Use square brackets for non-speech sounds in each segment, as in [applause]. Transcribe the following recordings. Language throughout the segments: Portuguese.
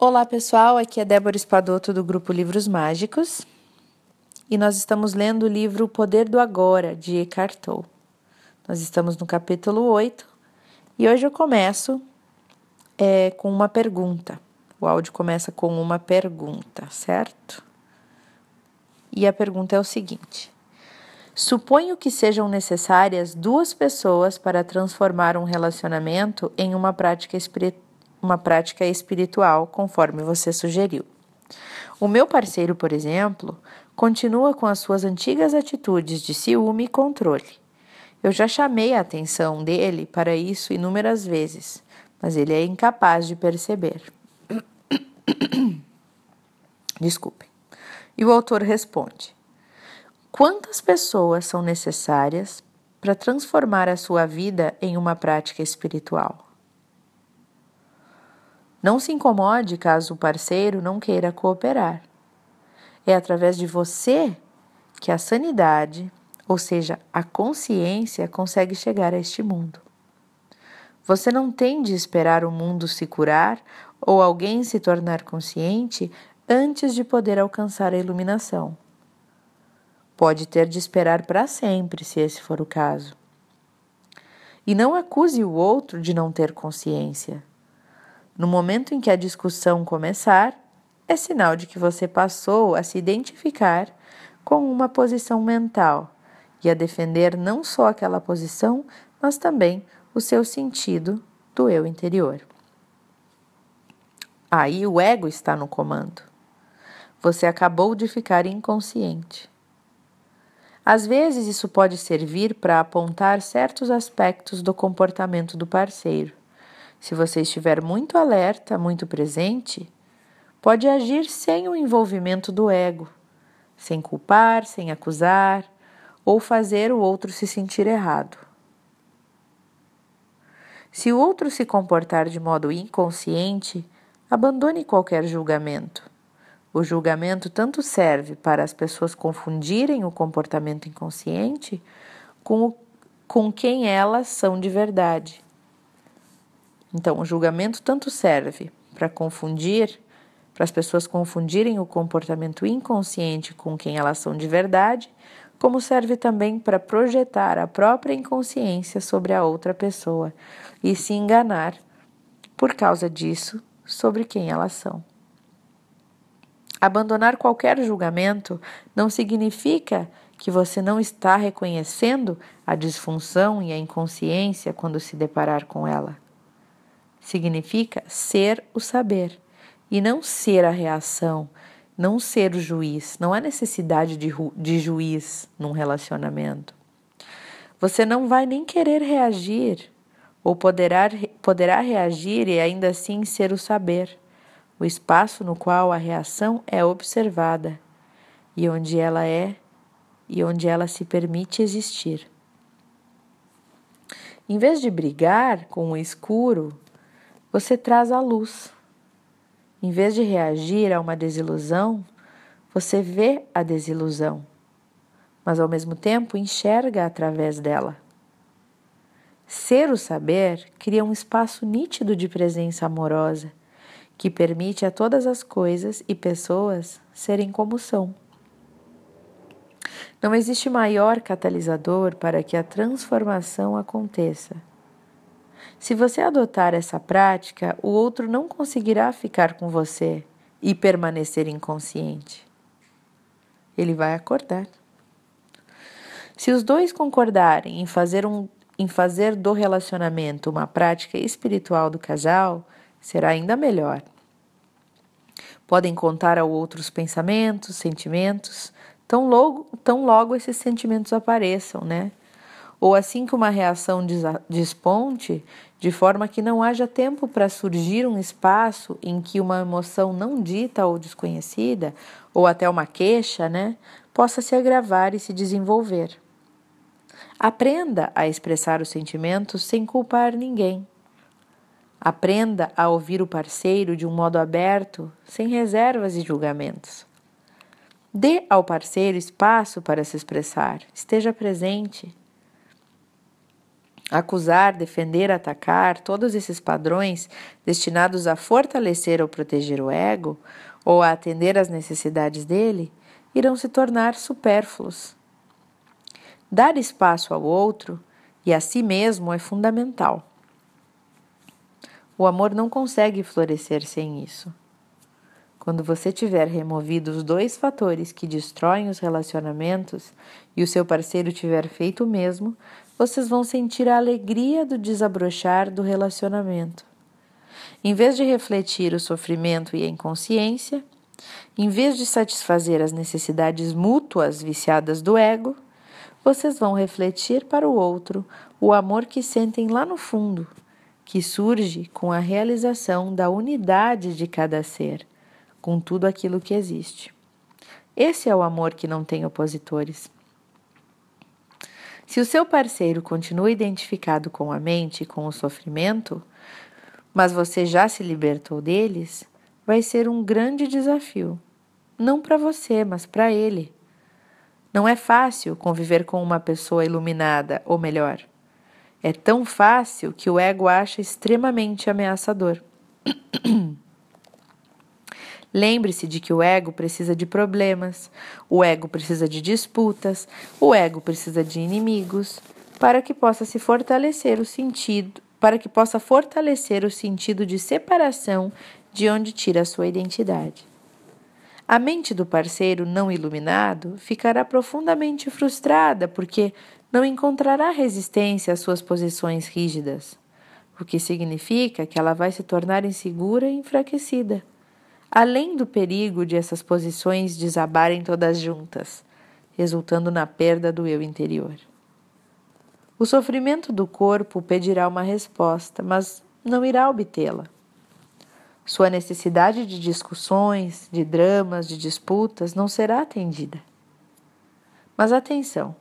Olá pessoal, aqui é Débora Espadoto do grupo Livros Mágicos e nós estamos lendo o livro O Poder do Agora de Eckhart Tolle. Nós estamos no capítulo 8 e hoje eu começo é, com uma pergunta. O áudio começa com uma pergunta, certo? E a pergunta é o seguinte: Suponho que sejam necessárias duas pessoas para transformar um relacionamento em uma prática espiritual uma prática espiritual, conforme você sugeriu. O meu parceiro, por exemplo, continua com as suas antigas atitudes de ciúme e controle. Eu já chamei a atenção dele para isso inúmeras vezes, mas ele é incapaz de perceber. [coughs] Desculpem. E o autor responde: Quantas pessoas são necessárias para transformar a sua vida em uma prática espiritual? Não se incomode caso o parceiro não queira cooperar. É através de você que a sanidade, ou seja, a consciência, consegue chegar a este mundo. Você não tem de esperar o mundo se curar ou alguém se tornar consciente antes de poder alcançar a iluminação. Pode ter de esperar para sempre, se esse for o caso. E não acuse o outro de não ter consciência. No momento em que a discussão começar, é sinal de que você passou a se identificar com uma posição mental e a defender não só aquela posição, mas também o seu sentido do eu interior. Aí o ego está no comando. Você acabou de ficar inconsciente. Às vezes, isso pode servir para apontar certos aspectos do comportamento do parceiro se você estiver muito alerta, muito presente, pode agir sem o envolvimento do ego, sem culpar, sem acusar ou fazer o outro se sentir errado. Se o outro se comportar de modo inconsciente, abandone qualquer julgamento. O julgamento tanto serve para as pessoas confundirem o comportamento inconsciente com, o, com quem elas são de verdade então, o julgamento tanto serve para confundir, para as pessoas confundirem o comportamento inconsciente com quem elas são de verdade, como serve também para projetar a própria inconsciência sobre a outra pessoa e se enganar, por causa disso, sobre quem elas são. Abandonar qualquer julgamento não significa que você não está reconhecendo a disfunção e a inconsciência quando se deparar com ela significa ser o saber e não ser a reação, não ser o juiz. Não há necessidade de, de juiz num relacionamento. Você não vai nem querer reagir, ou poderá, poderá reagir e ainda assim ser o saber, o espaço no qual a reação é observada e onde ela é e onde ela se permite existir. Em vez de brigar com o escuro, você traz a luz. Em vez de reagir a uma desilusão, você vê a desilusão, mas ao mesmo tempo enxerga através dela. Ser o saber cria um espaço nítido de presença amorosa que permite a todas as coisas e pessoas serem como são. Não existe maior catalisador para que a transformação aconteça se você adotar essa prática, o outro não conseguirá ficar com você e permanecer inconsciente. Ele vai acordar. Se os dois concordarem em fazer, um, em fazer do relacionamento uma prática espiritual do casal, será ainda melhor. Podem contar ao outro os pensamentos, sentimentos, tão logo, tão logo esses sentimentos apareçam, né? ou assim que uma reação desponte, de forma que não haja tempo para surgir um espaço em que uma emoção não dita ou desconhecida, ou até uma queixa, né, possa se agravar e se desenvolver. Aprenda a expressar os sentimentos sem culpar ninguém. Aprenda a ouvir o parceiro de um modo aberto, sem reservas e julgamentos. Dê ao parceiro espaço para se expressar, esteja presente. Acusar, defender, atacar, todos esses padrões destinados a fortalecer ou proteger o ego ou a atender às necessidades dele irão se tornar supérfluos. Dar espaço ao outro e a si mesmo é fundamental. O amor não consegue florescer sem isso. Quando você tiver removido os dois fatores que destroem os relacionamentos e o seu parceiro tiver feito o mesmo, vocês vão sentir a alegria do desabrochar do relacionamento. Em vez de refletir o sofrimento e a inconsciência, em vez de satisfazer as necessidades mútuas viciadas do ego, vocês vão refletir para o outro o amor que sentem lá no fundo, que surge com a realização da unidade de cada ser, com tudo aquilo que existe. Esse é o amor que não tem opositores. Se o seu parceiro continua identificado com a mente e com o sofrimento, mas você já se libertou deles, vai ser um grande desafio. Não para você, mas para ele. Não é fácil conviver com uma pessoa iluminada, ou melhor, é tão fácil que o ego acha extremamente ameaçador. [clears throat] Lembre-se de que o ego precisa de problemas, o ego precisa de disputas, o ego precisa de inimigos, para que possa se fortalecer o sentido, para que possa fortalecer o sentido de separação de onde tira a sua identidade. A mente do parceiro não iluminado ficará profundamente frustrada porque não encontrará resistência às suas posições rígidas, o que significa que ela vai se tornar insegura e enfraquecida além do perigo de essas posições desabarem todas juntas, resultando na perda do eu interior. O sofrimento do corpo pedirá uma resposta, mas não irá obtê-la. Sua necessidade de discussões, de dramas, de disputas não será atendida. Mas atenção!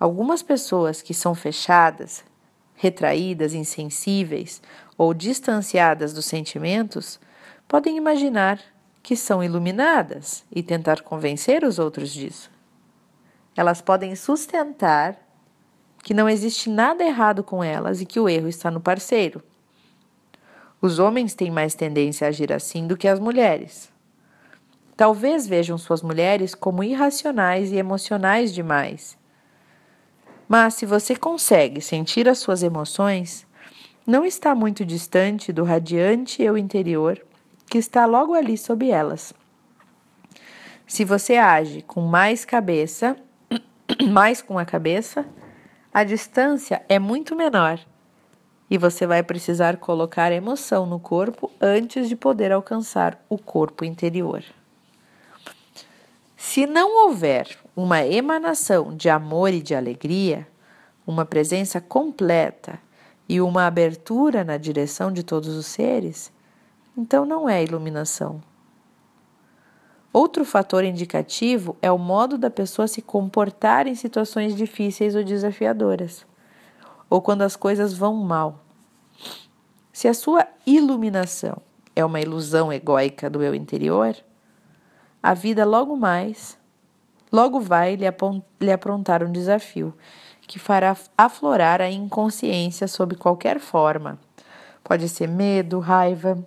Algumas pessoas que são fechadas, retraídas, insensíveis ou distanciadas dos sentimentos podem imaginar que são iluminadas e tentar convencer os outros disso. Elas podem sustentar que não existe nada errado com elas e que o erro está no parceiro. Os homens têm mais tendência a agir assim do que as mulheres. Talvez vejam suas mulheres como irracionais e emocionais demais. Mas se você consegue sentir as suas emoções, não está muito distante do radiante eu interior que está logo ali sob elas. Se você age com mais cabeça, [clears throat] mais com a cabeça, a distância é muito menor e você vai precisar colocar emoção no corpo antes de poder alcançar o corpo interior. Se não houver uma emanação de amor e de alegria, uma presença completa e uma abertura na direção de todos os seres, então não é iluminação. Outro fator indicativo é o modo da pessoa se comportar em situações difíceis ou desafiadoras, ou quando as coisas vão mal. Se a sua iluminação é uma ilusão egóica do eu interior, a vida logo mais, logo vai lhe aprontar um desafio que fará aflorar a inconsciência sob qualquer forma. Pode ser medo, raiva,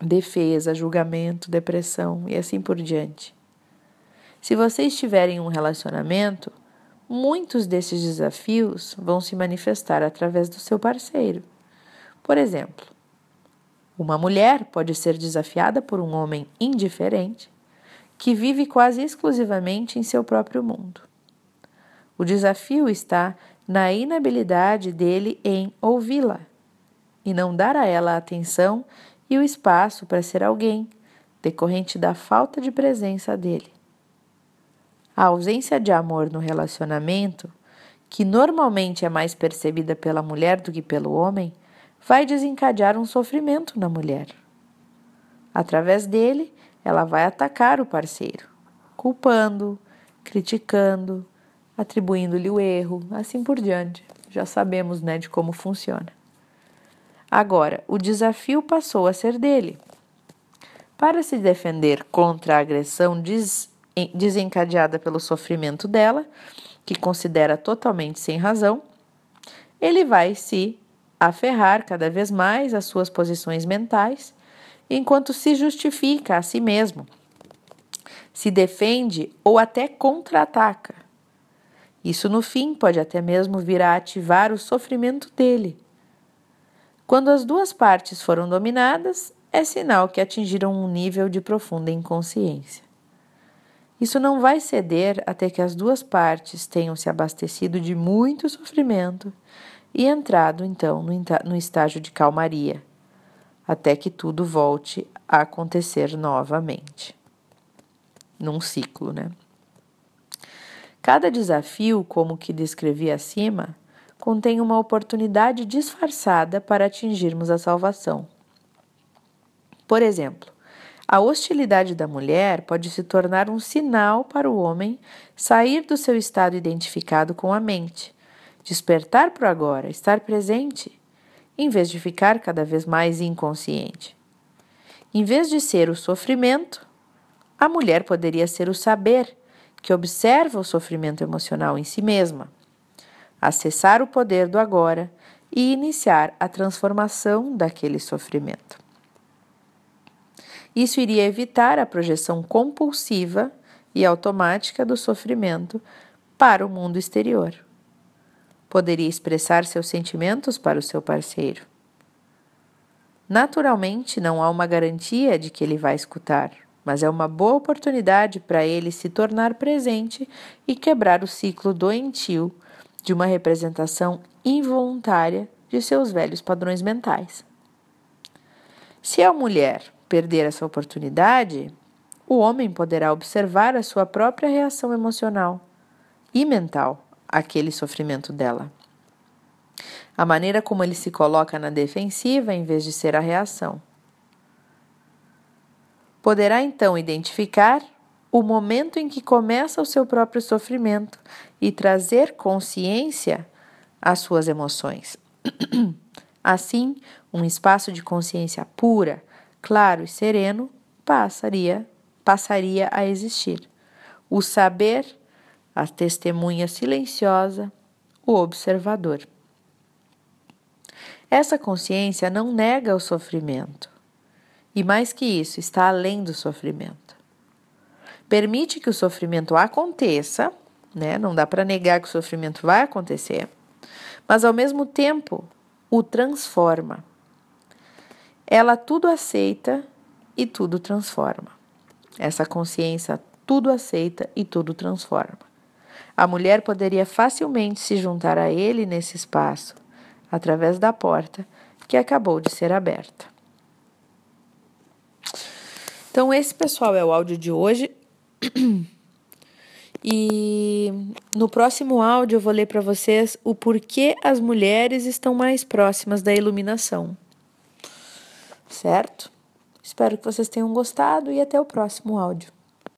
defesa, julgamento, depressão e assim por diante. Se você estiver em um relacionamento, muitos desses desafios vão se manifestar através do seu parceiro. Por exemplo, uma mulher pode ser desafiada por um homem indiferente que vive quase exclusivamente em seu próprio mundo. O desafio está na inabilidade dele em ouvi-la e não dar a ela atenção e o espaço para ser alguém, decorrente da falta de presença dele. A ausência de amor no relacionamento, que normalmente é mais percebida pela mulher do que pelo homem, vai desencadear um sofrimento na mulher. Através dele, ela vai atacar o parceiro, culpando, criticando, atribuindo-lhe o erro, assim por diante. Já sabemos, né, de como funciona. Agora, o desafio passou a ser dele. Para se defender contra a agressão desencadeada pelo sofrimento dela, que considera totalmente sem razão, ele vai se aferrar cada vez mais às suas posições mentais, enquanto se justifica a si mesmo, se defende ou até contra-ataca. Isso, no fim, pode até mesmo vir a ativar o sofrimento dele. Quando as duas partes foram dominadas, é sinal que atingiram um nível de profunda inconsciência. Isso não vai ceder até que as duas partes tenham se abastecido de muito sofrimento e entrado então no estágio de calmaria, até que tudo volte a acontecer novamente. Num ciclo, né? Cada desafio, como o que descrevi acima, contém uma oportunidade disfarçada para atingirmos a salvação. Por exemplo, a hostilidade da mulher pode se tornar um sinal para o homem sair do seu estado identificado com a mente, despertar para o agora, estar presente, em vez de ficar cada vez mais inconsciente. Em vez de ser o sofrimento, a mulher poderia ser o saber, que observa o sofrimento emocional em si mesma, acessar o poder do agora e iniciar a transformação daquele sofrimento. Isso iria evitar a projeção compulsiva e automática do sofrimento para o mundo exterior. Poderia expressar seus sentimentos para o seu parceiro. Naturalmente, não há uma garantia de que ele vai escutar, mas é uma boa oportunidade para ele se tornar presente e quebrar o ciclo doentio de uma representação involuntária de seus velhos padrões mentais. Se a mulher perder essa oportunidade, o homem poderá observar a sua própria reação emocional e mental àquele sofrimento dela. A maneira como ele se coloca na defensiva em vez de ser a reação. Poderá então identificar o momento em que começa o seu próprio sofrimento e trazer consciência às suas emoções. [clears throat] Assim, um espaço de consciência pura claro e sereno passaria, passaria a existir. O saber, a testemunha silenciosa, o observador. Essa consciência não nega o sofrimento. E mais que isso, está além do sofrimento. Permite que o sofrimento aconteça, né? Não dá para negar que o sofrimento vai acontecer, mas ao mesmo tempo o transforma ela tudo aceita e tudo transforma. Essa consciência tudo aceita e tudo transforma. A mulher poderia facilmente se juntar a ele nesse espaço, através da porta que acabou de ser aberta. Então, esse pessoal é o áudio de hoje. E no próximo áudio eu vou ler para vocês o porquê as mulheres estão mais próximas da iluminação certo? Espero que vocês tenham gostado e até o próximo áudio.